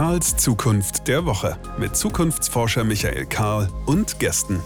Karls Zukunft der Woche mit Zukunftsforscher Michael Karl und Gästen.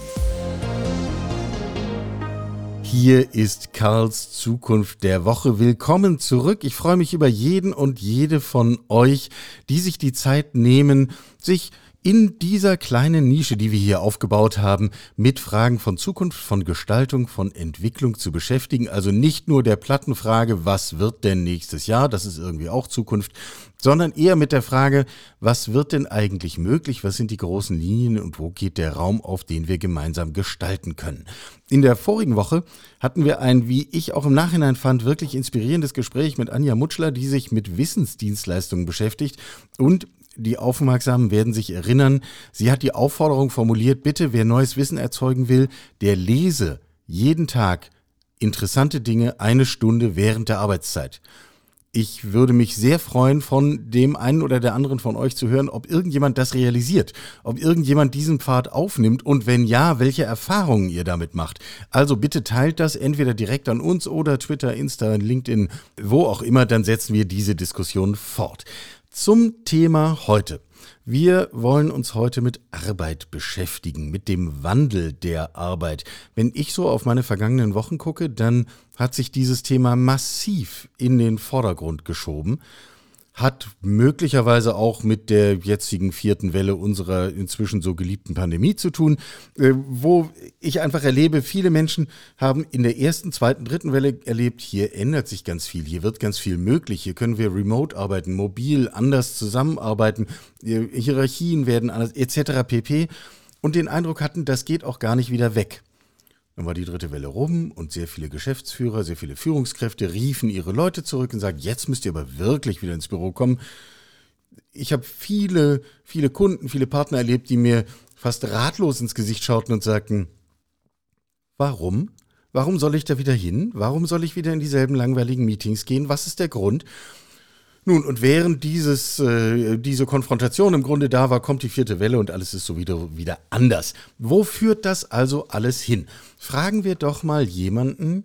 Hier ist Karls Zukunft der Woche. Willkommen zurück. Ich freue mich über jeden und jede von euch, die sich die Zeit nehmen, sich in dieser kleinen Nische, die wir hier aufgebaut haben, mit Fragen von Zukunft, von Gestaltung, von Entwicklung zu beschäftigen. Also nicht nur der Plattenfrage, was wird denn nächstes Jahr, das ist irgendwie auch Zukunft, sondern eher mit der Frage, was wird denn eigentlich möglich, was sind die großen Linien und wo geht der Raum, auf den wir gemeinsam gestalten können. In der vorigen Woche hatten wir ein, wie ich auch im Nachhinein fand, wirklich inspirierendes Gespräch mit Anja Mutschler, die sich mit Wissensdienstleistungen beschäftigt und die Aufmerksamen werden sich erinnern, sie hat die Aufforderung formuliert, bitte, wer neues Wissen erzeugen will, der lese jeden Tag interessante Dinge eine Stunde während der Arbeitszeit. Ich würde mich sehr freuen, von dem einen oder der anderen von euch zu hören, ob irgendjemand das realisiert, ob irgendjemand diesen Pfad aufnimmt und wenn ja, welche Erfahrungen ihr damit macht. Also bitte teilt das entweder direkt an uns oder Twitter, Insta, LinkedIn, wo auch immer, dann setzen wir diese Diskussion fort. Zum Thema heute. Wir wollen uns heute mit Arbeit beschäftigen, mit dem Wandel der Arbeit. Wenn ich so auf meine vergangenen Wochen gucke, dann hat sich dieses Thema massiv in den Vordergrund geschoben hat möglicherweise auch mit der jetzigen vierten Welle unserer inzwischen so geliebten Pandemie zu tun, äh, wo ich einfach erlebe, viele Menschen haben in der ersten, zweiten, dritten Welle erlebt, hier ändert sich ganz viel, hier wird ganz viel möglich, hier können wir remote arbeiten, mobil, anders zusammenarbeiten, Hierarchien werden anders, etc. pp. Und den Eindruck hatten, das geht auch gar nicht wieder weg. Dann war die dritte Welle rum und sehr viele Geschäftsführer, sehr viele Führungskräfte riefen ihre Leute zurück und sagten, jetzt müsst ihr aber wirklich wieder ins Büro kommen. Ich habe viele, viele Kunden, viele Partner erlebt, die mir fast ratlos ins Gesicht schauten und sagten, warum? Warum soll ich da wieder hin? Warum soll ich wieder in dieselben langweiligen Meetings gehen? Was ist der Grund? Nun, und während dieses, äh, diese Konfrontation im Grunde da war, kommt die vierte Welle und alles ist so wieder, wieder anders. Wo führt das also alles hin? Fragen wir doch mal jemanden,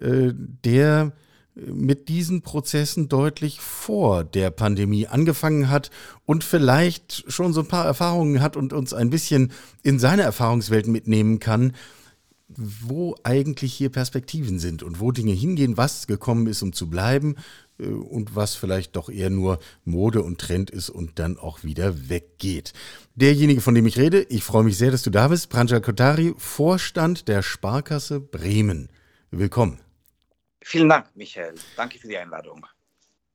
äh, der mit diesen Prozessen deutlich vor der Pandemie angefangen hat und vielleicht schon so ein paar Erfahrungen hat und uns ein bisschen in seine Erfahrungswelt mitnehmen kann, wo eigentlich hier Perspektiven sind und wo Dinge hingehen, was gekommen ist, um zu bleiben äh, und was vielleicht doch eher nur Mode und Trend ist und dann auch wieder weggeht. Derjenige, von dem ich rede, ich freue mich sehr, dass du da bist, Pranjal Kotari, Vorstand der Sparkasse Bremen. Willkommen. Vielen Dank, Michael. Danke für die Einladung.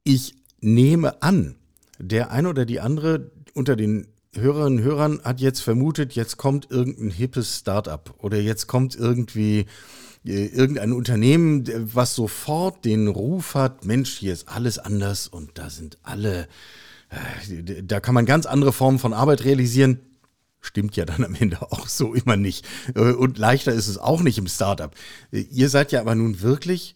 Ich nehme an, der eine oder die andere unter den Hörerinnen und Hörern hat jetzt vermutet, jetzt kommt irgendein hippes Startup oder jetzt kommt irgendwie äh, irgendein Unternehmen, was sofort den Ruf hat, Mensch, hier ist alles anders und da sind alle, äh, da kann man ganz andere Formen von Arbeit realisieren. Stimmt ja dann am Ende auch so immer nicht. Äh, und leichter ist es auch nicht im Startup. Ihr seid ja aber nun wirklich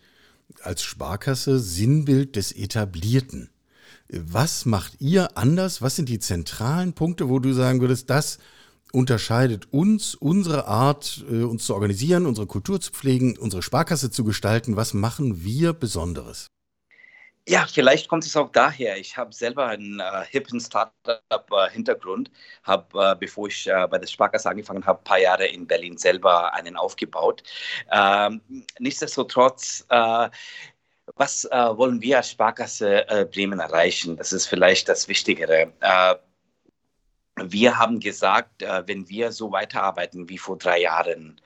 als Sparkasse Sinnbild des Etablierten. Was macht ihr anders? Was sind die zentralen Punkte, wo du sagen würdest, das unterscheidet uns, unsere Art, äh, uns zu organisieren, unsere Kultur zu pflegen, unsere Sparkasse zu gestalten. Was machen wir Besonderes? Ja, vielleicht kommt es auch daher. Ich habe selber einen äh, hippen Startup-Hintergrund, habe, äh, bevor ich äh, bei der Sparkasse angefangen habe, ein paar Jahre in Berlin selber einen aufgebaut. Ähm, nichtsdestotrotz, äh, was äh, wollen wir als Sparkasse Bremen erreichen? Das ist vielleicht das Wichtigere wir haben gesagt, äh, wenn wir so weiterarbeiten wie vor drei Jahren,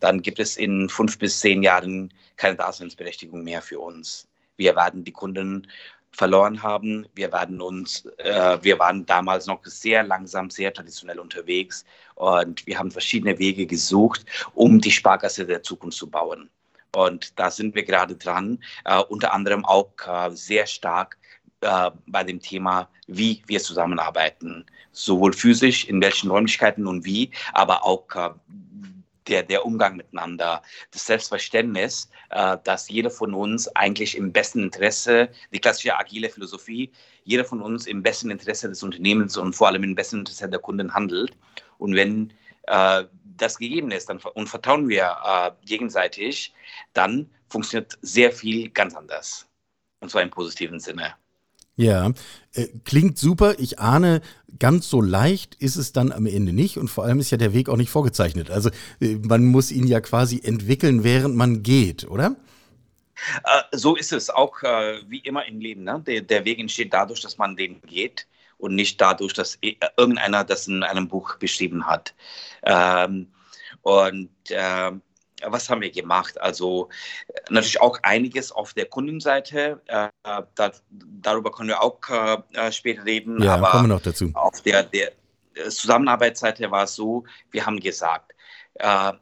dann gibt es in fünf bis zehn Jahren keine Daseinsberechtigung mehr für uns. Wir werden die Kunden verloren haben. Wir werden uns, äh, wir waren damals noch sehr langsam, sehr traditionell unterwegs und wir haben verschiedene Wege gesucht, um die Sparkasse der Zukunft zu bauen. Und da sind wir gerade dran, äh, unter anderem auch äh, sehr stark äh, bei dem Thema, wie wir zusammenarbeiten, sowohl physisch, in welchen Räumlichkeiten und wie, aber auch äh, der, der Umgang miteinander, das Selbstverständnis, äh, dass jeder von uns eigentlich im besten Interesse, die klassische agile Philosophie, jeder von uns im besten Interesse des Unternehmens und vor allem im besten Interesse der Kunden handelt. Und wenn das gegeben ist dann, und vertrauen wir äh, gegenseitig, dann funktioniert sehr viel ganz anders. Und zwar im positiven Sinne. Ja, äh, klingt super. Ich ahne, ganz so leicht ist es dann am Ende nicht und vor allem ist ja der Weg auch nicht vorgezeichnet. Also äh, man muss ihn ja quasi entwickeln, während man geht, oder? Äh, so ist es auch äh, wie immer im Leben. Ne? Der, der, Weg entsteht dadurch, dass man den geht und nicht dadurch, dass äh, irgendeiner das in einem Buch beschrieben hat. Ähm, und ähm, was haben wir gemacht? Also natürlich auch einiges auf der Kundenseite. Äh, da, darüber können wir auch äh, später reden. Ja, aber kommen wir noch dazu. Auf der, der Zusammenarbeitsseite war es so, wir haben gesagt, äh,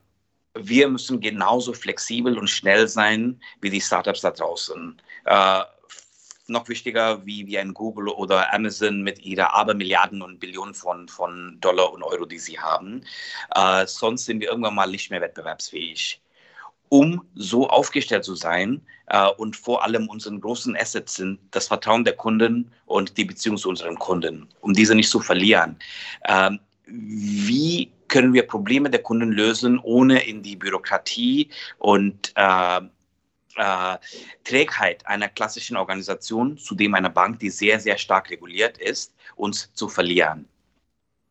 wir müssen genauso flexibel und schnell sein wie die Startups da draußen. Noch wichtiger wie, wie ein Google oder Amazon mit ihrer Abermilliarden und Billionen von, von Dollar und Euro, die sie haben. Äh, sonst sind wir irgendwann mal nicht mehr wettbewerbsfähig. Um so aufgestellt zu sein äh, und vor allem unseren großen Assets sind das Vertrauen der Kunden und die Beziehung zu unseren Kunden, um diese nicht zu verlieren. Ähm, wie können wir Probleme der Kunden lösen, ohne in die Bürokratie und äh, äh, Trägheit einer klassischen Organisation, zudem einer Bank, die sehr, sehr stark reguliert ist, uns zu verlieren.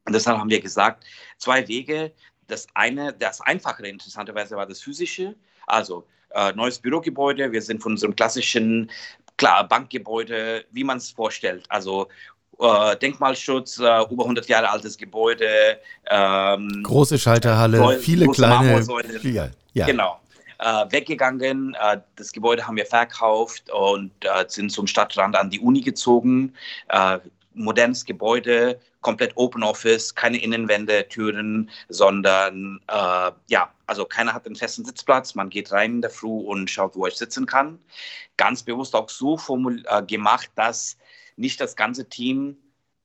Und deshalb haben wir gesagt, zwei Wege. Das eine, das einfachere interessanterweise war das physische, also äh, neues Bürogebäude. Wir sind von unserem klassischen klar, Bankgebäude, wie man es vorstellt, also äh, Denkmalschutz, äh, über 100 Jahre altes Gebäude. Ähm, Große Schalterhalle, viele kleine. Ja, ja. Genau äh, weggegangen. Äh, das Gebäude haben wir verkauft und äh, sind zum Stadtrand an die Uni gezogen. Äh, modernes Gebäude, komplett Open Office, keine Innenwände, Türen, sondern äh, ja, also keiner hat einen festen Sitzplatz. Man geht rein in der Früh und schaut, wo ich sitzen kann. Ganz bewusst auch so gemacht, dass nicht das ganze Team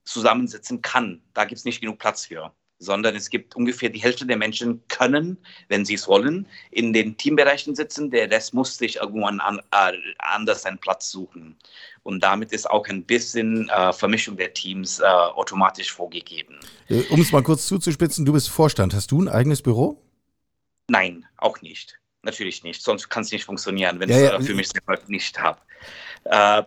zusammensitzen kann. Da gibt es nicht genug Platz für sondern es gibt ungefähr die Hälfte der Menschen können, wenn sie es wollen, in den Teambereichen sitzen. Der Rest muss sich irgendwann an, äh, anders einen Platz suchen. Und damit ist auch ein bisschen äh, Vermischung der Teams äh, automatisch vorgegeben. Äh, um es mal kurz zuzuspitzen, du bist Vorstand. Hast du ein eigenes Büro? Nein, auch nicht. Natürlich nicht. Sonst kann es nicht funktionieren, wenn ja, ich es ja. für mich selber nicht habe. Äh,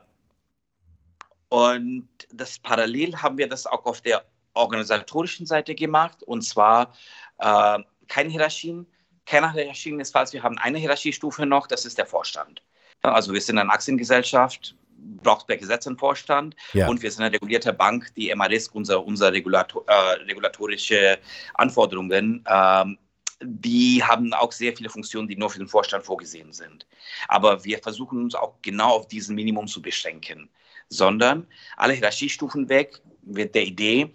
und das parallel haben wir das auch auf der organisatorischen Seite gemacht und zwar äh, keine Hierarchien. Keine Hierarchien ist falsch. Wir haben eine Hierarchiestufe noch, das ist der Vorstand. Also wir sind eine Aktiengesellschaft, braucht per Gesetz einen Vorstand ja. und wir sind eine regulierte Bank, die MRISK, unser, unser Regulator, äh, regulatorische Anforderungen, ähm, die haben auch sehr viele Funktionen, die nur für den Vorstand vorgesehen sind. Aber wir versuchen uns auch genau auf diesen Minimum zu beschränken, sondern alle Hierarchiestufen weg, mit der Idee,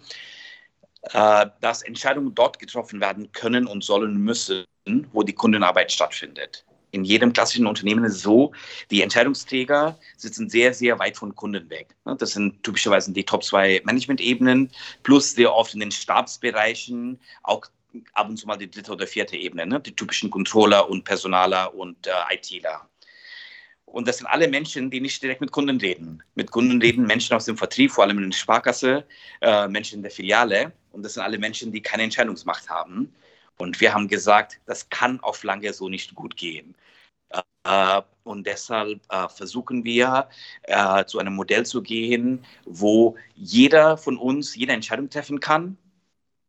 äh, dass Entscheidungen dort getroffen werden können und sollen müssen, wo die Kundenarbeit stattfindet. In jedem klassischen Unternehmen ist es so, die Entscheidungsträger sitzen sehr, sehr weit von Kunden weg. Das sind typischerweise die Top zwei Management-Ebenen, plus sehr oft in den Stabsbereichen auch ab und zu mal die dritte oder vierte Ebene, ne? die typischen Controller und Personaler und äh, ITler. Und das sind alle Menschen, die nicht direkt mit Kunden reden. Mit Kunden reden Menschen aus dem Vertrieb, vor allem in der Sparkasse, äh, Menschen in der Filiale. Und das sind alle Menschen, die keine Entscheidungsmacht haben. Und wir haben gesagt, das kann auf lange so nicht gut gehen. Äh, und deshalb äh, versuchen wir, äh, zu einem Modell zu gehen, wo jeder von uns jede Entscheidung treffen kann,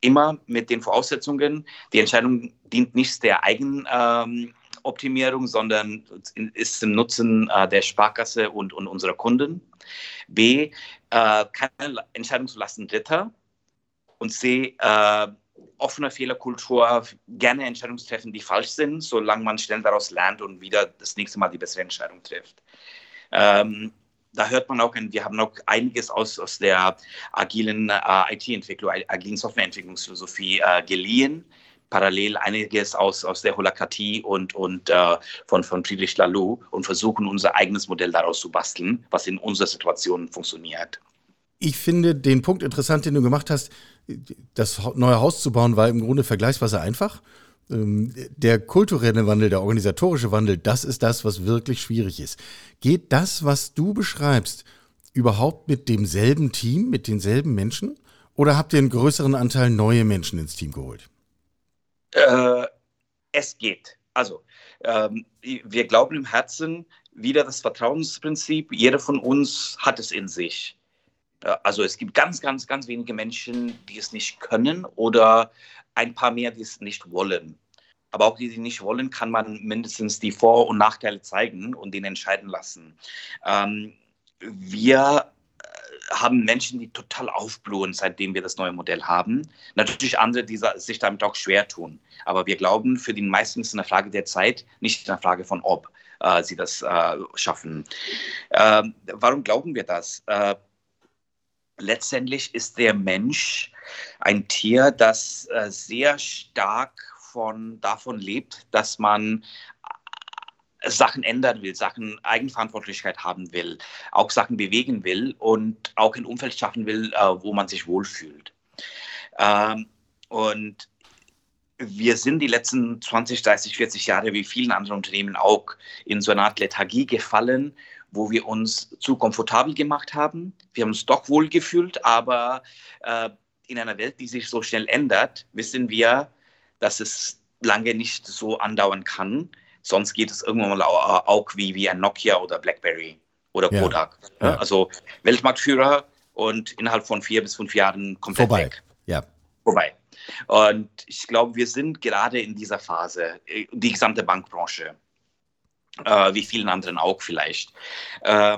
immer mit den Voraussetzungen. Die Entscheidung dient nicht der eigenen ähm, Optimierung, sondern ist im Nutzen äh, der Sparkasse und, und unserer Kunden. B, äh, keine lassen Dritter. Und C, äh, offene Fehlerkultur, gerne Entscheidungen treffen, die falsch sind, solange man schnell daraus lernt und wieder das nächste Mal die bessere Entscheidung trifft. Ähm, da hört man auch, wir haben noch einiges aus, aus der agilen äh, IT-Entwicklung, agilen Softwareentwicklungsphilosophie äh, geliehen parallel einiges aus, aus der Holakatie und, und äh, von, von Friedrich Laloux und versuchen, unser eigenes Modell daraus zu basteln, was in unserer Situation funktioniert. Ich finde den Punkt interessant, den du gemacht hast. Das neue Haus zu bauen war im Grunde vergleichsweise einfach. Ähm, der kulturelle Wandel, der organisatorische Wandel, das ist das, was wirklich schwierig ist. Geht das, was du beschreibst, überhaupt mit demselben Team, mit denselben Menschen? Oder habt ihr einen größeren Anteil neue Menschen ins Team geholt? Äh, es geht. Also, ähm, wir glauben im Herzen wieder das Vertrauensprinzip. Jeder von uns hat es in sich. Also es gibt ganz, ganz, ganz wenige Menschen, die es nicht können oder ein paar mehr, die es nicht wollen. Aber auch die, die nicht wollen, kann man mindestens die Vor- und Nachteile zeigen und den entscheiden lassen. Ähm, wir äh, haben Menschen, die total aufblühen, seitdem wir das neue Modell haben. Natürlich andere, die sich damit auch schwer tun. Aber wir glauben, für die meisten ist es eine Frage der Zeit, nicht eine Frage von ob äh, sie das äh, schaffen. Ähm, warum glauben wir das? Äh, letztendlich ist der Mensch ein Tier, das äh, sehr stark von, davon lebt, dass man äh, Sachen ändern will, Sachen Eigenverantwortlichkeit haben will, auch Sachen bewegen will und auch ein Umfeld schaffen will, äh, wo man sich wohlfühlt. Ähm, und wir sind die letzten 20, 30, 40 Jahre, wie vielen anderen Unternehmen auch, in so eine Art Lethargie gefallen, wo wir uns zu komfortabel gemacht haben. Wir haben uns doch wohl gefühlt, aber äh, in einer Welt, die sich so schnell ändert, wissen wir, dass es lange nicht so andauern kann. Sonst geht es irgendwann mal auch wie, wie ein Nokia oder BlackBerry oder Kodak. Ja. Ja. Also Weltmarktführer und innerhalb von vier bis fünf Jahren komplett Vorbei. weg. Ja. Vorbei. Und ich glaube, wir sind gerade in dieser Phase, äh, die gesamte Bankbranche, äh, wie vielen anderen auch vielleicht. Äh,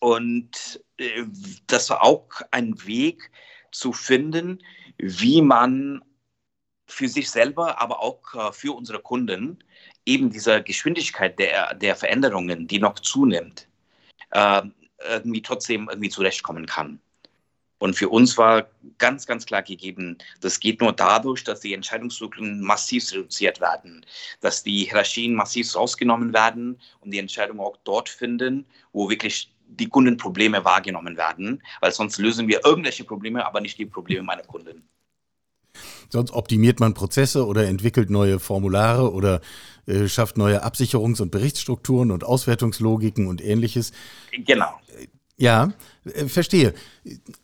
und äh, das war auch ein Weg zu finden, wie man für sich selber, aber auch äh, für unsere Kunden eben dieser Geschwindigkeit der, der Veränderungen, die noch zunimmt, äh, irgendwie trotzdem irgendwie zurechtkommen kann. Und für uns war ganz, ganz klar gegeben, das geht nur dadurch, dass die Entscheidungszyklen massiv reduziert werden, dass die Hierarchien massiv rausgenommen werden und die Entscheidungen auch dort finden, wo wirklich die Kundenprobleme wahrgenommen werden, weil sonst lösen wir irgendwelche Probleme, aber nicht die Probleme meiner Kunden. Sonst optimiert man Prozesse oder entwickelt neue Formulare oder äh, schafft neue Absicherungs- und Berichtsstrukturen und Auswertungslogiken und ähnliches. Genau. Ja, äh, verstehe.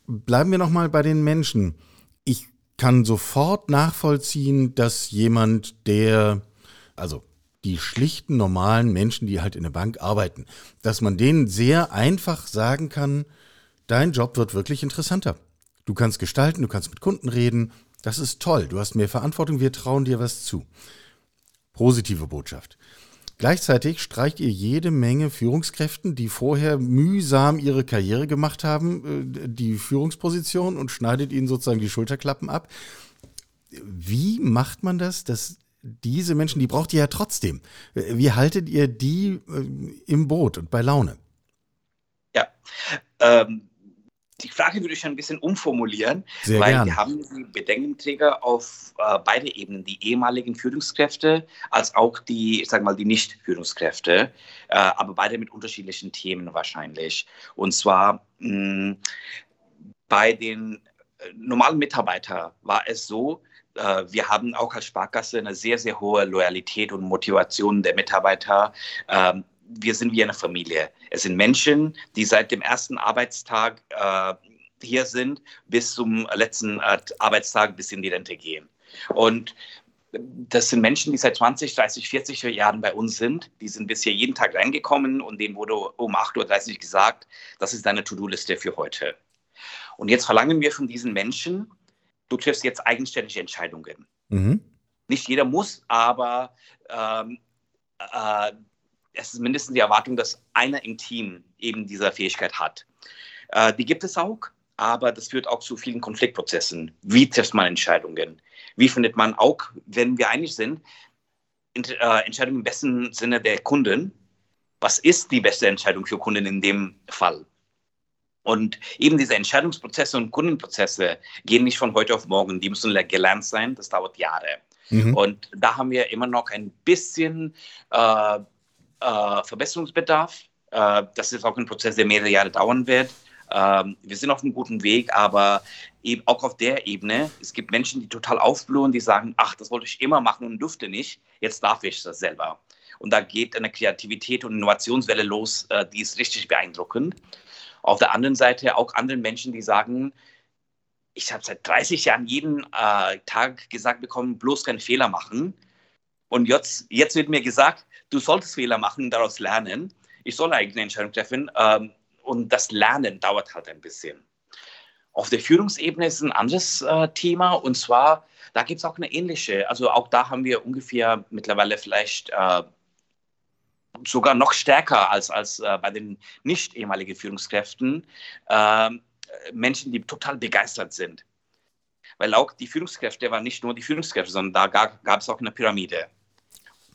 Bleiben wir nochmal bei den Menschen. Ich kann sofort nachvollziehen, dass jemand, der, also die schlichten, normalen Menschen, die halt in der Bank arbeiten, dass man denen sehr einfach sagen kann, dein Job wird wirklich interessanter. Du kannst gestalten, du kannst mit Kunden reden, das ist toll, du hast mehr Verantwortung, wir trauen dir was zu. Positive Botschaft. Gleichzeitig streicht ihr jede Menge Führungskräften, die vorher mühsam ihre Karriere gemacht haben, äh, die Führungsposition und schneidet ihnen sozusagen die Schulterklappen ab. Wie macht man das, dass diese Menschen, die braucht ihr ja trotzdem. Wie haltet ihr die äh, im Boot und bei Laune? Ja, ähm, die Frage würde ich ein bisschen umformulieren, Sehr weil gern. wir haben die Bedenkenträger auf äh, beide Ebenen, die ehemaligen Führungskräfte als auch die, ich sag mal, die Nicht-Führungskräfte, äh, aber beide mit unterschiedlichen Themen wahrscheinlich. Und zwar mh, bei den äh, normalen Mitarbeitern war es so, äh, wir haben auch als Sparkasse eine sehr, sehr hohe Loyalität und Motivation der Mitarbeiter. Wir sind wie eine Familie. Es sind Menschen, die seit dem ersten Arbeitstag äh, hier sind, bis zum letzten äh, Arbeitstag, bis in die Rente gehen. Und das sind Menschen, die seit 20, 30, 40 Jahren bei uns sind. Die sind bisher jeden Tag reingekommen und denen wurde um 8.30 Uhr gesagt, das ist deine To-Do-Liste für heute. Und jetzt verlangen wir von diesen Menschen, du triffst jetzt eigenständige Entscheidungen. Mhm. Nicht jeder muss, aber ähm, äh, es ist mindestens die Erwartung, dass einer im Team eben diese Fähigkeit hat. Äh, die gibt es auch, aber das führt auch zu vielen Konfliktprozessen. Wie trifft man Entscheidungen? Wie findet man auch, wenn wir einig sind, äh, Entscheidungen im besten Sinne der Kunden? Was ist die beste Entscheidung für Kunden in dem Fall? Und eben diese Entscheidungsprozesse und Kundenprozesse gehen nicht von heute auf morgen, die müssen gelernt sein, das dauert Jahre. Mhm. Und da haben wir immer noch ein bisschen äh, äh, Verbesserungsbedarf. Äh, das ist auch ein Prozess, der mehrere Jahre dauern wird. Ähm, wir sind auf einem guten Weg, aber eben auch auf der Ebene, es gibt Menschen, die total aufblühen, die sagen, ach, das wollte ich immer machen und durfte nicht, jetzt darf ich das selber. Und da geht eine Kreativität und Innovationswelle los, äh, die ist richtig beeindruckend. Auf der anderen Seite auch andere Menschen, die sagen, ich habe seit 30 Jahren jeden äh, Tag gesagt bekommen, bloß keinen Fehler machen. Und jetzt, jetzt wird mir gesagt, du solltest Fehler machen, daraus lernen. Ich soll eine eigene Entscheidung treffen. Ähm, und das Lernen dauert halt ein bisschen. Auf der Führungsebene ist ein anderes äh, Thema und zwar, da gibt es auch eine ähnliche, also auch da haben wir ungefähr mittlerweile vielleicht äh, sogar noch stärker als, als äh, bei den nicht ehemaligen Führungskräften äh, Menschen, die total begeistert sind. Weil auch die Führungskräfte waren nicht nur die Führungskräfte, sondern da gab es auch eine Pyramide.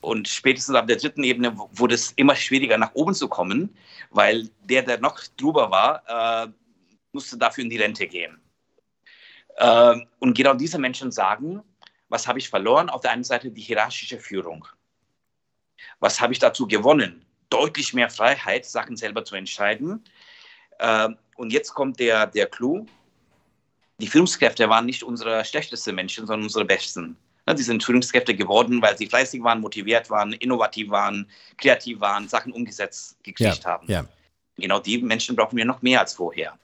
Und spätestens ab der dritten Ebene wurde es immer schwieriger, nach oben zu kommen, weil der, der noch drüber war, äh, musste dafür in die Rente gehen. Äh, und genau diese Menschen sagen, was habe ich verloren? Auf der einen Seite die hierarchische Führung. Was habe ich dazu gewonnen? Deutlich mehr Freiheit, Sachen selber zu entscheiden. Äh, und jetzt kommt der, der Clou. Die Führungskräfte waren nicht unsere schlechtesten Menschen, sondern unsere besten. Die sind Führungskräfte geworden, weil sie fleißig waren, motiviert waren, innovativ waren, kreativ waren, Sachen umgesetzt gekriegt ja, haben. Ja. Genau die Menschen brauchen wir noch mehr als vorher.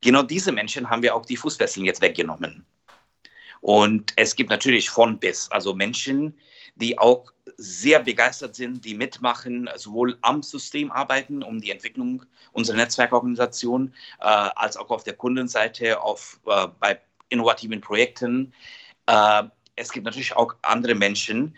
Genau diese Menschen haben wir auch die Fußfesseln jetzt weggenommen. Und es gibt natürlich von bis, also Menschen, die auch sehr begeistert sind, die mitmachen, sowohl am System arbeiten, um die Entwicklung unserer Netzwerkorganisation, äh, als auch auf der Kundenseite, auf, äh, bei innovativen Projekten. Äh, es gibt natürlich auch andere Menschen,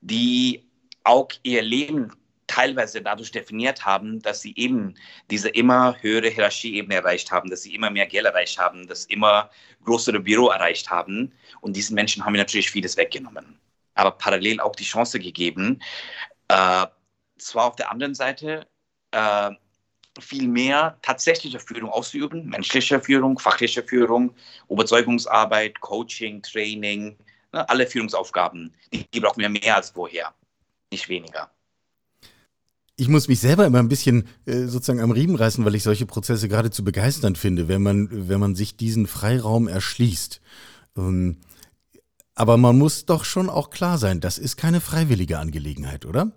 die auch ihr Leben teilweise dadurch definiert haben, dass sie eben diese immer höhere Hierarchieebene erreicht haben, dass sie immer mehr Geld erreicht haben, das immer größere Büro erreicht haben. Und diesen Menschen haben wir natürlich vieles weggenommen aber parallel auch die Chance gegeben, äh, zwar auf der anderen Seite äh, viel mehr tatsächliche Führung auszuüben, menschliche Führung, fachliche Führung, Überzeugungsarbeit, Coaching, Training, ne, alle Führungsaufgaben, die, die brauchen wir mehr als vorher, nicht weniger. Ich muss mich selber immer ein bisschen äh, sozusagen am Riemen reißen, weil ich solche Prozesse geradezu begeisternd finde, wenn man, wenn man sich diesen Freiraum erschließt. Ähm, aber man muss doch schon auch klar sein, das ist keine freiwillige Angelegenheit, oder?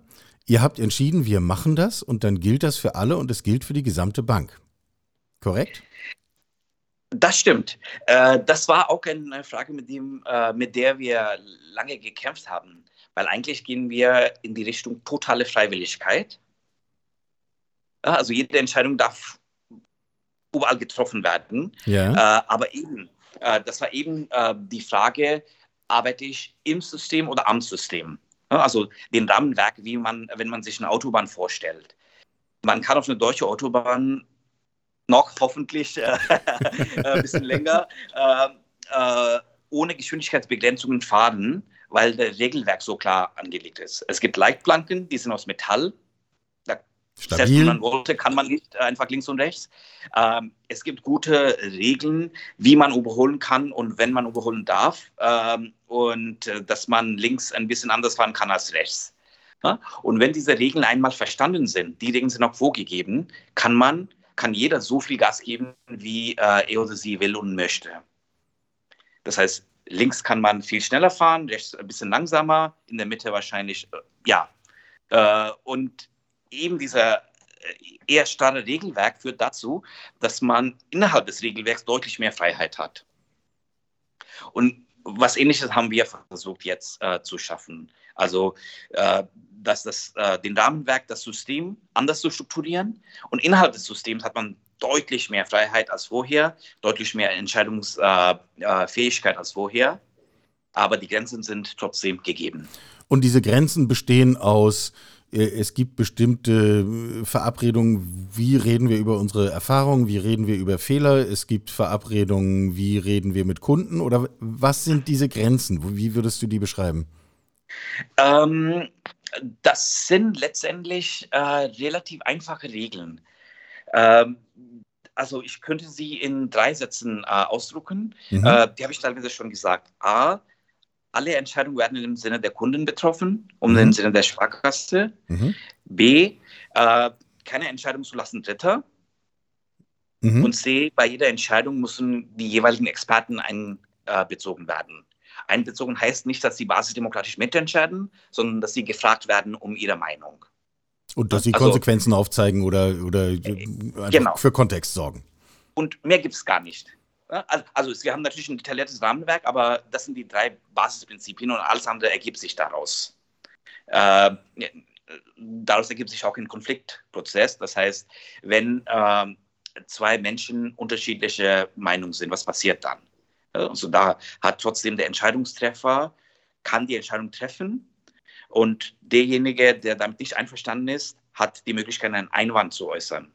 Ihr habt entschieden, wir machen das und dann gilt das für alle und es gilt für die gesamte Bank. Korrekt? Das stimmt. Äh, das war auch eine Frage, mit, dem, äh, mit der wir lange gekämpft haben. Weil eigentlich gehen wir in die Richtung totale Freiwilligkeit. Also jede Entscheidung darf überall getroffen werden. Ja. Äh, aber eben, das war eben die Frage, arbeite ich im System oder am System. Also den Rahmenwerk, wie man, wenn man sich eine Autobahn vorstellt. Man kann auf eine deutsche Autobahn noch hoffentlich äh, ein bisschen länger äh, äh, ohne Geschwindigkeitsbegrenzungen fahren, weil das Regelwerk so klar angelegt ist. Es gibt Leitplanken, die sind aus Metall, Stabil. Selbst wenn man wollte, kann man nicht einfach links und rechts. Ähm, es gibt gute Regeln, wie man überholen kann und wenn man überholen darf. Ähm, und äh, dass man links ein bisschen anders fahren kann als rechts. Ja? Und wenn diese Regeln einmal verstanden sind, die Regeln sind auch vorgegeben, kann man, kann jeder so viel Gas geben, wie äh, er oder sie will und möchte. Das heißt, links kann man viel schneller fahren, rechts ein bisschen langsamer, in der Mitte wahrscheinlich, äh, ja. Äh, und eben dieser äh, eher starre Regelwerk führt dazu, dass man innerhalb des Regelwerks deutlich mehr Freiheit hat. Und was ähnliches haben wir versucht jetzt äh, zu schaffen. Also äh, dass das, äh, den Rahmenwerk, das System anders zu strukturieren. Und innerhalb des Systems hat man deutlich mehr Freiheit als vorher, deutlich mehr Entscheidungsfähigkeit äh, als vorher. Aber die Grenzen sind trotzdem gegeben. Und diese Grenzen bestehen aus äh, es gibt bestimmte äh, Verabredungen, wie reden wir über unsere Erfahrungen, wie reden wir über Fehler. Es gibt Verabredungen, wie reden wir mit Kunden oder was sind diese Grenzen? Wie würdest du die beschreiben? Ähm, das sind letztendlich äh, relativ einfache Regeln. Ähm, also ich könnte sie in drei Sätzen äh, ausdrucken. Mhm. Äh, die habe ich teilweise schon gesagt. A, alle Entscheidungen werden im Sinne der Kunden betroffen, um mhm. im Sinne der Sparkasse. Mhm. B, äh, keine Entscheidung zulassen Dritter. Mhm. Und C, bei jeder Entscheidung müssen die jeweiligen Experten einbezogen äh, werden. Einbezogen heißt nicht, dass sie basisdemokratisch mitentscheiden, sondern dass sie gefragt werden um ihre Meinung. Und dass sie also, Konsequenzen aufzeigen oder, oder äh, genau. für Kontext sorgen. Und mehr gibt es gar nicht. Also, also wir haben natürlich ein detailliertes Rahmenwerk, aber das sind die drei Basisprinzipien und alles andere ergibt sich daraus. Äh, daraus ergibt sich auch ein Konfliktprozess. Das heißt, wenn äh, zwei Menschen unterschiedliche Meinungen sind, was passiert dann? Also da hat trotzdem der Entscheidungstreffer, kann die Entscheidung treffen und derjenige, der damit nicht einverstanden ist, hat die Möglichkeit, einen Einwand zu äußern.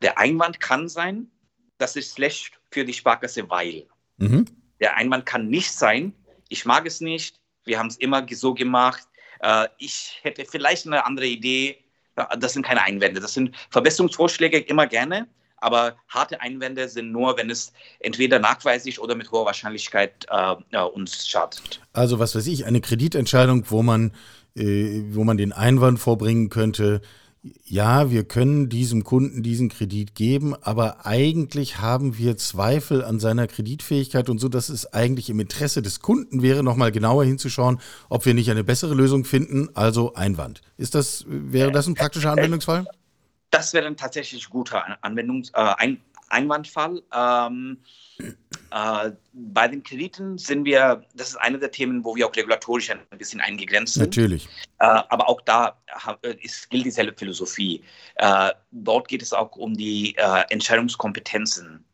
Der Einwand kann sein, das ist schlecht für die Sparkasse, weil. Mhm. Der Einwand kann nicht sein, ich mag es nicht, wir haben es immer so gemacht, äh, ich hätte vielleicht eine andere Idee. Das sind keine Einwände, das sind Verbesserungsvorschläge immer gerne, aber harte Einwände sind nur, wenn es entweder nachweislich oder mit hoher Wahrscheinlichkeit äh, uns schadet. Also was weiß ich, eine Kreditentscheidung, wo man, äh, wo man den Einwand vorbringen könnte, ja, wir können diesem Kunden diesen Kredit geben, aber eigentlich haben wir Zweifel an seiner Kreditfähigkeit und so, dass es eigentlich im Interesse des Kunden wäre, nochmal genauer hinzuschauen, ob wir nicht eine bessere Lösung finden, also Einwand. Ist das, wäre das ein praktischer Anwendungsfall? Das wäre ein tatsächlich guter Anwendungs, äh, ein, Einwandfall. Ähm, äh, bei den Krediten sind wir, das ist eine der Themen, wo wir auch regulatorisch ein bisschen eingegrenzt sind. Natürlich. Äh, aber auch da ist, gilt dieselbe Philosophie. Äh, dort geht es auch um die äh, Entscheidungskompetenzen.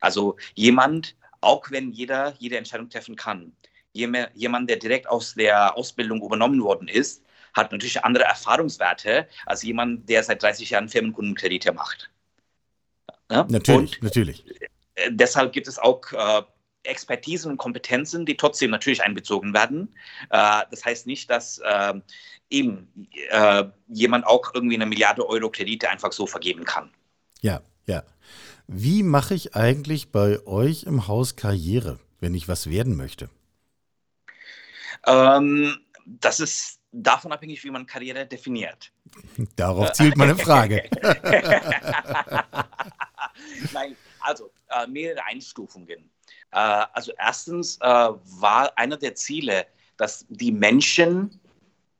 Also jemand, auch wenn jeder jede Entscheidung treffen kann, jemand, der direkt aus der Ausbildung übernommen worden ist, hat natürlich andere Erfahrungswerte als jemand, der seit 30 Jahren Firmenkundenkredite macht. Ja? Natürlich, und natürlich. Äh, deshalb gibt es auch äh, Expertisen und Kompetenzen, die trotzdem natürlich einbezogen werden. Äh, das heißt nicht, dass äh, eben jemand auch irgendwie eine Milliarde Euro Kredite einfach so vergeben kann. Ja, ja. Wie mache ich eigentlich bei euch im Haus Karriere, wenn ich was werden möchte? Ähm, das ist davon abhängig, wie man Karriere definiert. Darauf zielt meine Frage. Nein, also äh, mehrere Einstufungen. Äh, also erstens äh, war einer der Ziele, dass die Menschen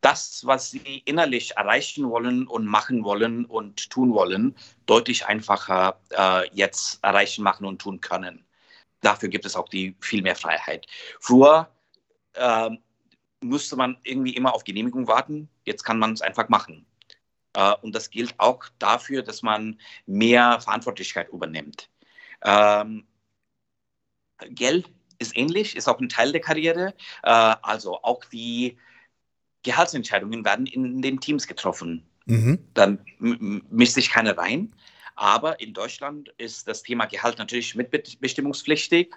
das, was sie innerlich erreichen wollen und machen wollen und tun wollen, deutlich einfacher äh, jetzt erreichen, machen und tun können. Dafür gibt es auch die viel mehr Freiheit. Früher musste man irgendwie immer auf Genehmigung warten. Jetzt kann man es einfach machen. Äh, und das gilt auch dafür, dass man mehr Verantwortlichkeit übernimmt. Ähm, Geld ist ähnlich, ist auch ein Teil der Karriere. Äh, also auch die Gehaltsentscheidungen werden in den Teams getroffen. Mhm. Dann mischt sich keiner rein. Aber in Deutschland ist das Thema Gehalt natürlich mitbestimmungspflichtig.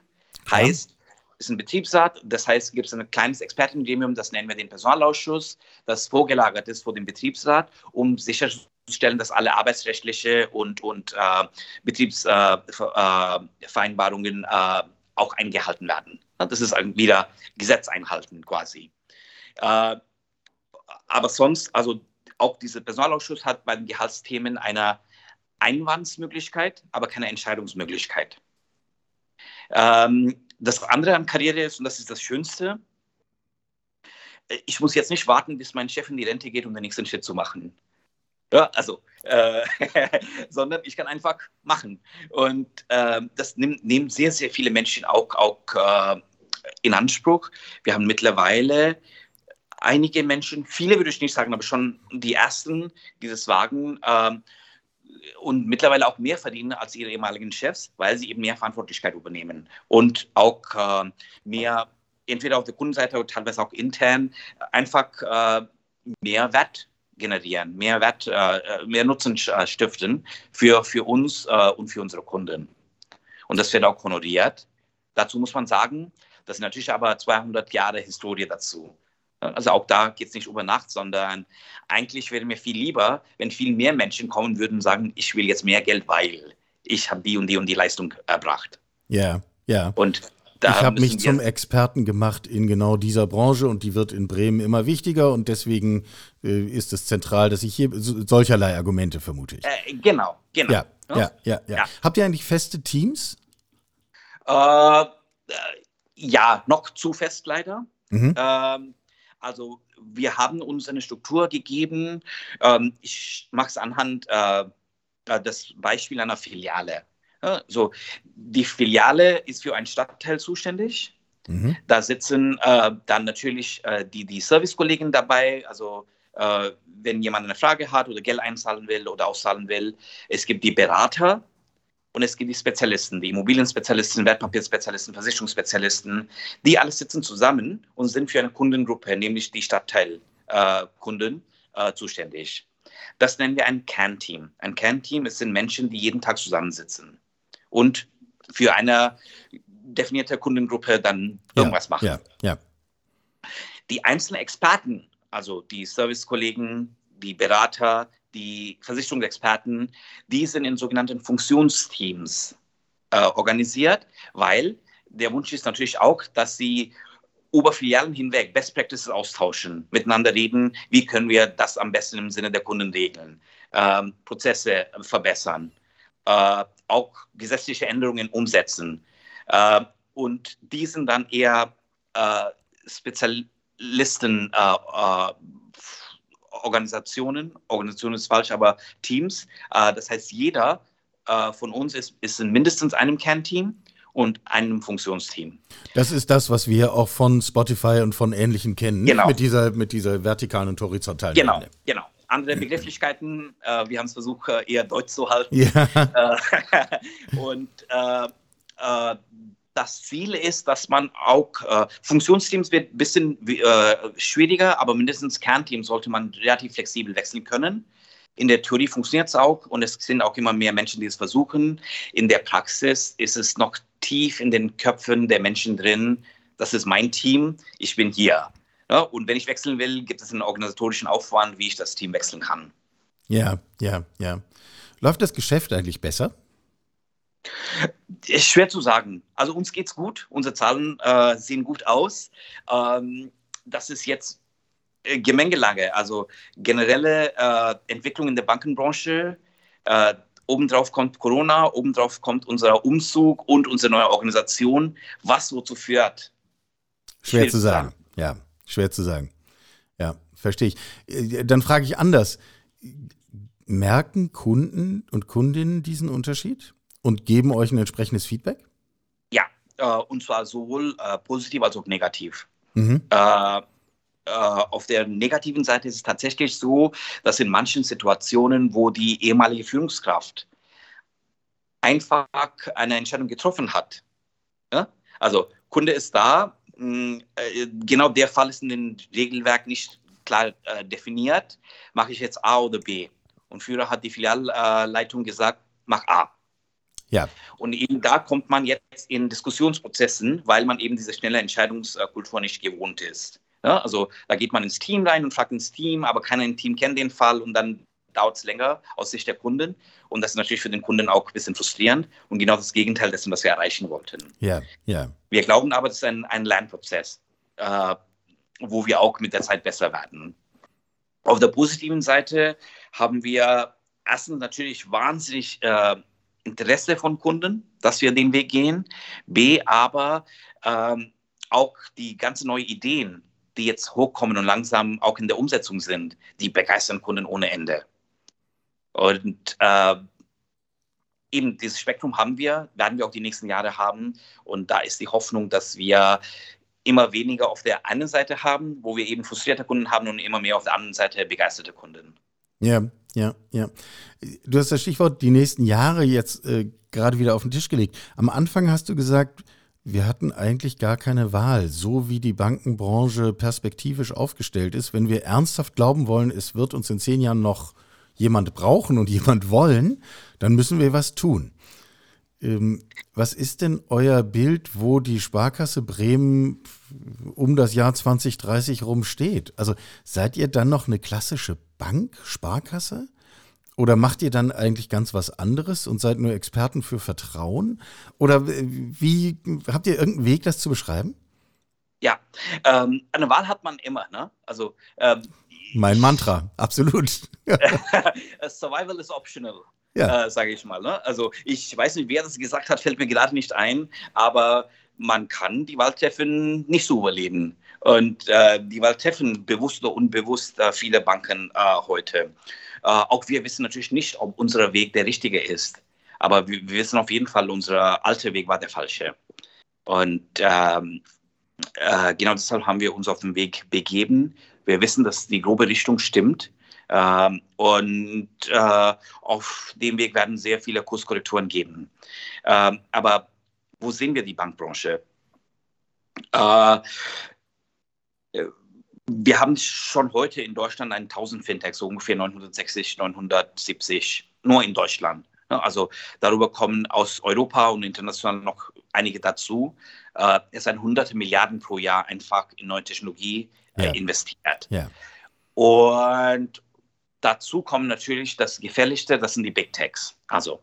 Heißt, ist ein Betriebsrat, das heißt, gibt es ein kleines Expertengremium, das nennen wir den Personalausschuss, das vorgelagert ist vor dem Betriebsrat, um sicherzustellen, dass alle arbeitsrechtliche und, und äh, Betriebsvereinbarungen äh, äh, auch eingehalten werden. Das ist wieder Gesetz einhalten quasi. Äh, aber sonst, also auch dieser Personalausschuss hat bei den Gehaltsthemen eine Einwandsmöglichkeit, aber keine Entscheidungsmöglichkeit. Ähm, das andere an Karriere ist, und das ist das Schönste, äh, ich muss jetzt nicht warten, bis mein Chef in die Rente geht, um den nächsten Schritt zu machen. Ja, also, äh, sondern ich kann einfach machen. Und äh, das nimmt, nehmen sehr, sehr viele Menschen auch, auch äh, in Anspruch. Wir haben mittlerweile einige Menschen, viele würde ich nicht sagen, aber schon die ersten, die das wagen, ähm, und mittlerweile auch mehr verdienen als ihre ehemaligen Chefs, weil sie eben mehr Verantwortlichkeit übernehmen und auch äh, mehr, entweder auf der Kundenseite oder teilweise auch intern, einfach äh, mehr Wert generieren, mehr Wert, äh, mehr Nutzen äh, stiften für, für uns äh, und für unsere Kunden. Und das wird auch honoriert. Dazu muss man sagen, das ist natürlich aber 200 Jahre Historie dazu. Also auch da geht es nicht über Nacht, sondern eigentlich wäre mir viel lieber, wenn viel mehr Menschen kommen würden und sagen, ich will jetzt mehr Geld, weil ich habe die und die und die Leistung erbracht. Ja, ja. Und ich habe mich zum Experten gemacht in genau dieser Branche und die wird in Bremen immer wichtiger und deswegen äh, ist es zentral, dass ich hier solcherlei Argumente vermute ich. Äh, genau, genau. Ja, ja, ja, ja, ja. Habt ihr eigentlich feste Teams? Äh, äh ja, noch zu fest leider. Mhm. Ähm, also wir haben uns eine Struktur gegeben. Ähm, ich mache es anhand äh, äh des Beispiels einer Filiale. Ja, so, die Filiale ist für einen Stadtteil zuständig. Mhm. Da sitzen äh, dann natürlich äh, die, die Servicekollegen dabei, also äh, wenn jemand eine Frage hat oder Geld einzahlen will oder auszahlen will. Es gibt die Berater und es gibt die Spezialisten, die Immobilienspezialisten, Wertpapierspezialisten, Versicherungsspezialisten. Die alle sitzen zusammen und sind für eine Kundengruppe, nämlich die Stadtteilkunden, äh, äh, zuständig. Das nennen wir ein Kernteam. Ein Kernteam sind Menschen, die jeden Tag zusammensitzen und für eine definierte Kundengruppe dann irgendwas ja, machen. Ja, ja. Die einzelnen Experten, also die Servicekollegen, die Berater, die Versicherungsexperten, die sind in sogenannten Funktionsteams äh, organisiert, weil der Wunsch ist natürlich auch, dass sie über Filialen hinweg Best Practices austauschen, miteinander reden, wie können wir das am besten im Sinne der Kunden regeln, ähm, Prozesse verbessern, äh, auch gesetzliche Änderungen umsetzen. Äh, und die sind dann eher äh, Spezialisten, äh, äh, Organisationen, Organisation ist falsch, aber Teams. Äh, das heißt, jeder von uns ist, ist in mindestens einem Kernteam und einem Funktionsteam. Das ist das, was wir auch von Spotify und von Ähnlichen kennen, genau. mit, dieser, mit dieser vertikalen und horizontalen Genau, genau. Andere Begrifflichkeiten, äh, wir haben es versucht, eher deutsch zu halten. Ja. und äh, äh, das Ziel ist, dass man auch äh, Funktionsteams wird ein bisschen äh, schwieriger, aber mindestens Kernteams sollte man relativ flexibel wechseln können. In der Theorie funktioniert es auch und es sind auch immer mehr Menschen, die es versuchen. In der Praxis ist es noch tief in den Köpfen der Menschen drin. Das ist mein Team, ich bin hier. Ja, und wenn ich wechseln will, gibt es einen organisatorischen Aufwand, wie ich das Team wechseln kann. Ja, ja, ja. Läuft das Geschäft eigentlich besser? Ist schwer zu sagen. Also uns geht es gut, unsere Zahlen äh, sehen gut aus. Ähm, das ist jetzt äh, Gemengelage, also generelle äh, Entwicklung in der Bankenbranche. Äh, obendrauf kommt Corona, obendrauf kommt unser Umzug und unsere neue Organisation, was wozu führt. Schwer, schwer zu sagen. sagen. Ja, schwer zu sagen. Ja, verstehe ich. Äh, dann frage ich anders. Merken Kunden und Kundinnen diesen Unterschied? Und geben euch ein entsprechendes Feedback? Ja, äh, und zwar sowohl äh, positiv als auch negativ. Mhm. Äh, äh, auf der negativen Seite ist es tatsächlich so, dass in manchen Situationen, wo die ehemalige Führungskraft einfach eine Entscheidung getroffen hat, ja? also Kunde ist da, mh, äh, genau der Fall ist in dem Regelwerk nicht klar äh, definiert, mache ich jetzt A oder B. Und Führer hat die Filialleitung gesagt, mach A. Ja. Und eben da kommt man jetzt in Diskussionsprozessen, weil man eben diese schnelle Entscheidungskultur nicht gewohnt ist. Ja, also da geht man ins Team rein und fragt ins Team, aber keiner im Team kennt den Fall und dann dauert es länger aus Sicht der Kunden. Und das ist natürlich für den Kunden auch ein bisschen frustrierend und genau das Gegenteil dessen, was wir erreichen wollten. Ja, ja. Wir glauben aber, das ist ein, ein Lernprozess, äh, wo wir auch mit der Zeit besser werden. Auf der positiven Seite haben wir erstens natürlich wahnsinnig äh, Interesse von Kunden, dass wir den Weg gehen. B, aber ähm, auch die ganzen neuen Ideen, die jetzt hochkommen und langsam auch in der Umsetzung sind, die begeistern Kunden ohne Ende. Und äh, eben dieses Spektrum haben wir, werden wir auch die nächsten Jahre haben. Und da ist die Hoffnung, dass wir immer weniger auf der einen Seite haben, wo wir eben frustrierte Kunden haben und immer mehr auf der anderen Seite begeisterte Kunden. Ja, ja, ja. Du hast das Stichwort die nächsten Jahre jetzt äh, gerade wieder auf den Tisch gelegt. Am Anfang hast du gesagt, wir hatten eigentlich gar keine Wahl, so wie die Bankenbranche perspektivisch aufgestellt ist. Wenn wir ernsthaft glauben wollen, es wird uns in zehn Jahren noch jemand brauchen und jemand wollen, dann müssen wir was tun. Ähm, was ist denn euer Bild, wo die Sparkasse Bremen um das Jahr 2030 rum steht? Also seid ihr dann noch eine klassische Bank, Sparkasse? Oder macht ihr dann eigentlich ganz was anderes und seid nur Experten für Vertrauen? Oder wie habt ihr irgendeinen Weg, das zu beschreiben? Ja, ähm, eine Wahl hat man immer, ne? Also ähm, mein Mantra, absolut. Survival is optional, ja. äh, sage ich mal. Ne? Also ich weiß nicht, wer das gesagt hat, fällt mir gerade nicht ein, aber man kann die Wahl treffen, nicht so überleben. Und äh, die treffen, bewusst oder unbewusst, äh, viele Banken äh, heute. Äh, auch wir wissen natürlich nicht, ob unser Weg der richtige ist. Aber wir, wir wissen auf jeden Fall, unser alter Weg war der falsche. Und ähm, äh, genau deshalb haben wir uns auf den Weg begeben. Wir wissen, dass die grobe Richtung stimmt. Ähm, und äh, auf dem Weg werden sehr viele Kurskorrekturen geben. Ähm, aber wo sehen wir die Bankbranche? Äh, wir haben schon heute in Deutschland 1000 Fintechs, so ungefähr 960, 970, nur in Deutschland. Also darüber kommen aus Europa und international noch einige dazu. Äh, es sind hunderte Milliarden pro Jahr einfach in neue Technologie äh, ja. investiert. Ja. Und dazu kommen natürlich das Gefährlichste, das sind die Big Techs. Also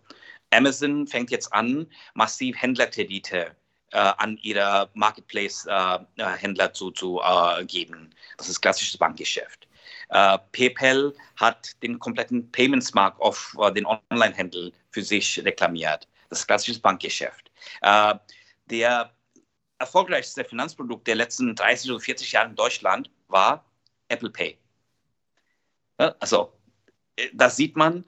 Amazon fängt jetzt an, massiv Händlerkredite an ihre Marketplace-Händler äh, zu, zu äh, geben. Das ist klassisches Bankgeschäft. Äh, PayPal hat den kompletten Payments-Markt auf äh, den Online-Handel für sich reklamiert. Das ist klassisches Bankgeschäft. Äh, der erfolgreichste Finanzprodukt der letzten 30 oder 40 Jahre in Deutschland war Apple Pay. Also, das sieht man.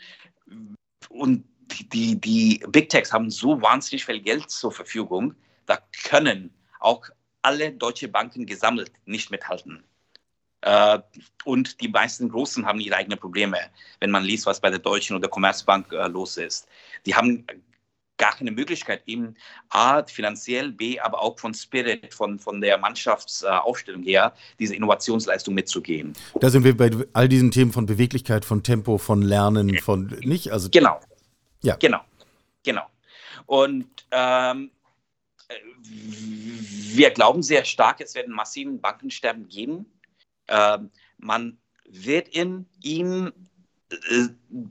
Und die, die Big Techs haben so wahnsinnig viel Geld zur Verfügung, da können auch alle deutsche Banken gesammelt nicht mithalten. Äh, und die meisten Großen haben ihre eigenen Probleme, wenn man liest, was bei der Deutschen oder Commerzbank äh, los ist. Die haben gar keine Möglichkeit, eben A, finanziell, B, aber auch von Spirit, von, von der Mannschaftsaufstellung her, diese Innovationsleistung mitzugehen. Da sind wir bei all diesen Themen von Beweglichkeit, von Tempo, von Lernen, von nicht? Also genau. Ja. Genau. Genau. Und ähm, wir glauben sehr stark, es werden massiven Bankensterben geben. Ähm, man wird in ihm äh,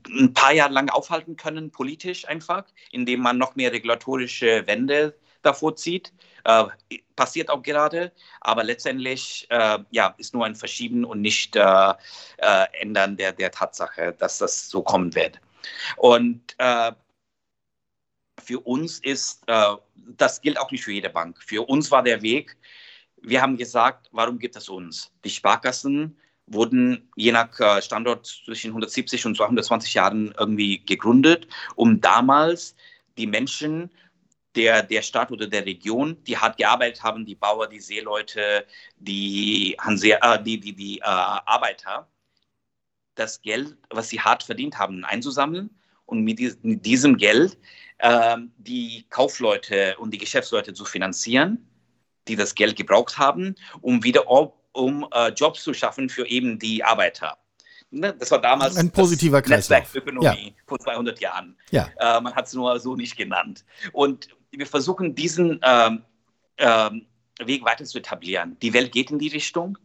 ein paar Jahre lang aufhalten können, politisch einfach, indem man noch mehr regulatorische Wände davor zieht. Äh, passiert auch gerade, aber letztendlich äh, ja, ist nur ein Verschieben und nicht äh, äh Ändern der, der Tatsache, dass das so kommen wird. Und äh, für uns ist, äh, das gilt auch nicht für jede Bank. Für uns war der Weg, wir haben gesagt, warum gibt es uns? Die Sparkassen wurden je nach äh, Standort zwischen 170 und 220 Jahren irgendwie gegründet, um damals die Menschen der, der Stadt oder der Region, die hart gearbeitet haben, die Bauer, die Seeleute, die, Hanse, äh, die, die, die äh, Arbeiter, das Geld, was sie hart verdient haben, einzusammeln und mit, diesem Geld äh, die Kaufleute und die Geschäftsleute zu finanzieren, die das Geld gebraucht haben, um wieder um äh, Jobs zu schaffen für eben die Arbeiter. Ne? Das war damals ein positiver Kreislauf. Netzwerkökonomie ja. vor 200 Jahren. Ja. Äh, man hat es nur so nicht genannt. Und wir versuchen diesen ähm, ähm, Weg weiter zu etablieren. Die Welt geht in die Richtung.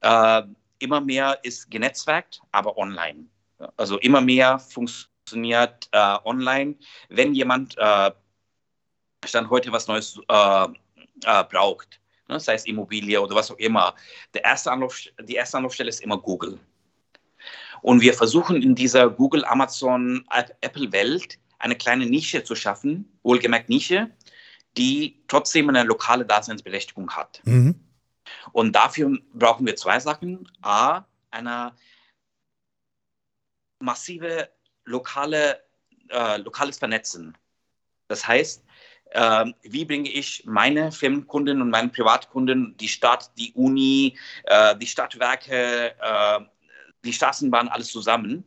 Äh, immer mehr ist genetzwerkt, aber online. Also immer mehr funktioniert funktioniert äh, online. Wenn jemand äh, Stand heute was Neues äh, äh, braucht, ne, sei es Immobilie oder was auch immer, der erste Anlauf, die erste Anlaufstelle ist immer Google. Und wir versuchen in dieser Google, Amazon, Apple-Welt eine kleine Nische zu schaffen, wohlgemerkt Nische, die trotzdem eine lokale Daseinsberechtigung hat. Mhm. Und dafür brauchen wir zwei Sachen. A, eine massive lokale, äh, lokales Vernetzen. Das heißt, äh, wie bringe ich meine Firmenkunden und meine Privatkunden, die Stadt, die Uni, äh, die Stadtwerke, äh, die Straßenbahn, alles zusammen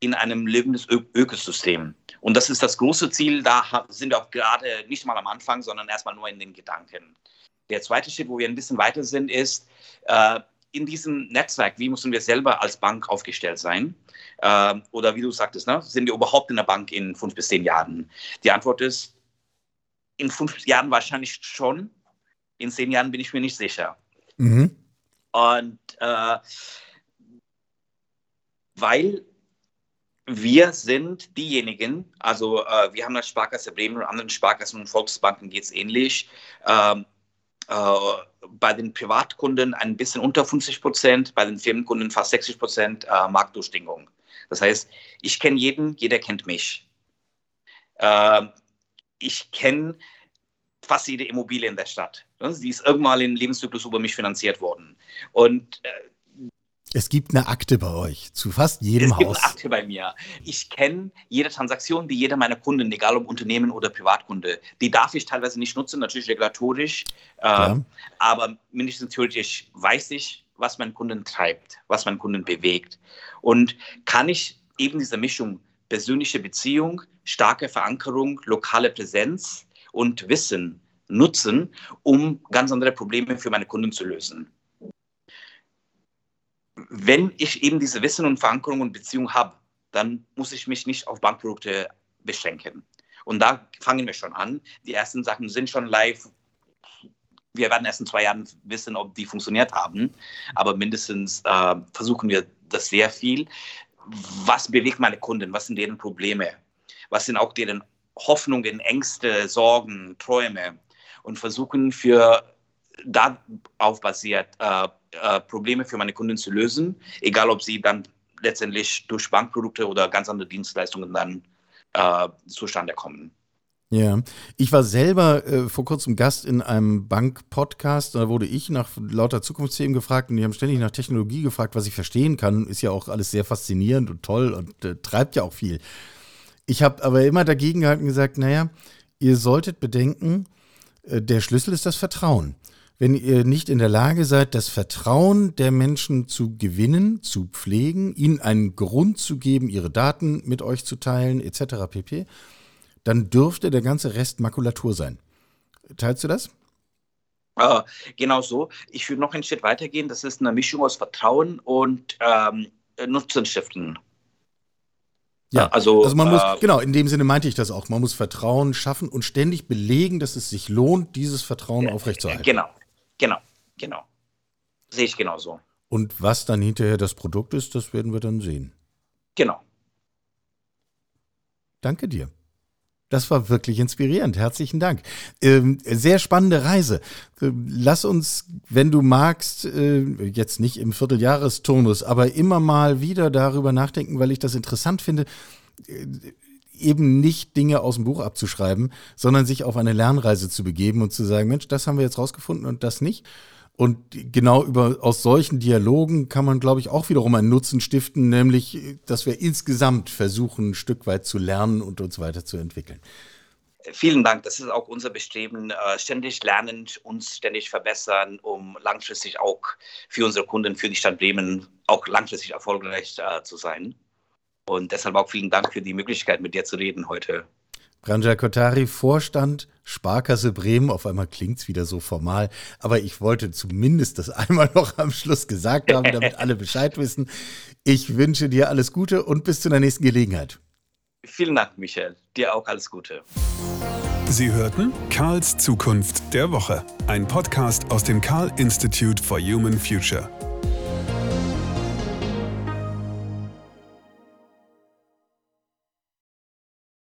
in einem lebendes Ö Ökosystem. Und das ist das große Ziel. Da sind wir auch gerade nicht mal am Anfang, sondern erstmal nur in den Gedanken. Der zweite Schritt, wo wir ein bisschen weiter sind, ist, äh, in diesem Netzwerk, wie müssen wir selber als Bank aufgestellt sein? Ähm, oder wie du sagtest, ne, sind wir überhaupt in der Bank in fünf bis zehn Jahren? Die Antwort ist, in fünf Jahren wahrscheinlich schon. In zehn Jahren bin ich mir nicht sicher. Mhm. Und äh, weil wir sind diejenigen, also äh, wir haben das Sparkasse Bremen und anderen Sparkassen und Volksbanken geht es ähnlich. Ähm, äh, bei den Privatkunden ein bisschen unter 50 Prozent, bei den Firmenkunden fast 60 Prozent äh, Marktdurchdringung. Das heißt, ich kenne jeden, jeder kennt mich. Äh, ich kenne fast jede Immobilie in der Stadt. Sie ist irgendwann im Lebenszyklus über mich finanziert worden. Und äh, Es gibt eine Akte bei euch, zu fast jedem es gibt Haus. Eine Akte bei mir. Ich kenne jede Transaktion, die jeder meiner Kunden, egal ob Unternehmen oder Privatkunde, die darf ich teilweise nicht nutzen, natürlich regulatorisch, äh, aber mindestens theoretisch weiß ich, was meinen Kunden treibt, was meinen Kunden bewegt. Und kann ich eben diese Mischung persönliche Beziehung, starke Verankerung, lokale Präsenz und Wissen nutzen, um ganz andere Probleme für meine Kunden zu lösen wenn ich eben diese Wissen und Verankerung und Beziehung habe, dann muss ich mich nicht auf Bankprodukte beschränken. Und da fangen wir schon an. Die ersten Sachen sind schon live. Wir werden erst in zwei Jahren wissen, ob die funktioniert haben. Aber mindestens äh, versuchen wir das sehr viel. Was bewegt meine Kunden? Was sind deren Probleme? Was sind auch deren Hoffnungen, Ängste, Sorgen, Träume? Und versuchen für darauf basiert, äh, äh, Probleme für meine Kunden zu lösen, egal ob sie dann letztendlich durch Bankprodukte oder ganz andere Dienstleistungen dann äh, zustande kommen. Ja, ich war selber äh, vor kurzem Gast in einem Bank-Podcast. Da wurde ich nach lauter Zukunftsthemen gefragt und die haben ständig nach Technologie gefragt, was ich verstehen kann. Ist ja auch alles sehr faszinierend und toll und äh, treibt ja auch viel. Ich habe aber immer dagegen gehalten und gesagt, naja, ihr solltet bedenken, äh, der Schlüssel ist das Vertrauen wenn ihr nicht in der Lage seid, das Vertrauen der Menschen zu gewinnen, zu pflegen, ihnen einen Grund zu geben, ihre Daten mit euch zu teilen, etc. pp., dann dürfte der ganze Rest Makulatur sein. Teilst du das? Äh, genau so. Ich würde noch einen Schritt weitergehen. Das ist eine Mischung aus Vertrauen und ähm, Nutzen stiften. Ja, also, also man muss, äh, genau, in dem Sinne meinte ich das auch. Man muss Vertrauen schaffen und ständig belegen, dass es sich lohnt, dieses Vertrauen aufrechtzuerhalten. Genau, Genau, genau. Sehe ich genauso. Und was dann hinterher das Produkt ist, das werden wir dann sehen. Genau. Danke dir. Das war wirklich inspirierend. Herzlichen Dank. Ähm, sehr spannende Reise. Ähm, lass uns, wenn du magst, äh, jetzt nicht im Vierteljahresturnus, aber immer mal wieder darüber nachdenken, weil ich das interessant finde. Eben nicht Dinge aus dem Buch abzuschreiben, sondern sich auf eine Lernreise zu begeben und zu sagen, Mensch, das haben wir jetzt rausgefunden und das nicht. Und genau über, aus solchen Dialogen kann man, glaube ich, auch wiederum einen Nutzen stiften, nämlich, dass wir insgesamt versuchen, ein Stück weit zu lernen und uns weiterzuentwickeln. Vielen Dank. Das ist auch unser Bestreben, äh, ständig lernen, uns ständig verbessern, um langfristig auch für unsere Kunden, für die Stadt Bremen auch langfristig erfolgreich äh, zu sein. Und deshalb auch vielen Dank für die Möglichkeit, mit dir zu reden heute. Branja Kotari, Vorstand Sparkasse Bremen. Auf einmal klingt es wieder so formal, aber ich wollte zumindest das einmal noch am Schluss gesagt haben, damit alle Bescheid wissen. Ich wünsche dir alles Gute und bis zu der nächsten Gelegenheit. Vielen Dank, Michael. Dir auch alles Gute. Sie hörten Karls Zukunft der Woche, ein Podcast aus dem Karl Institute for Human Future.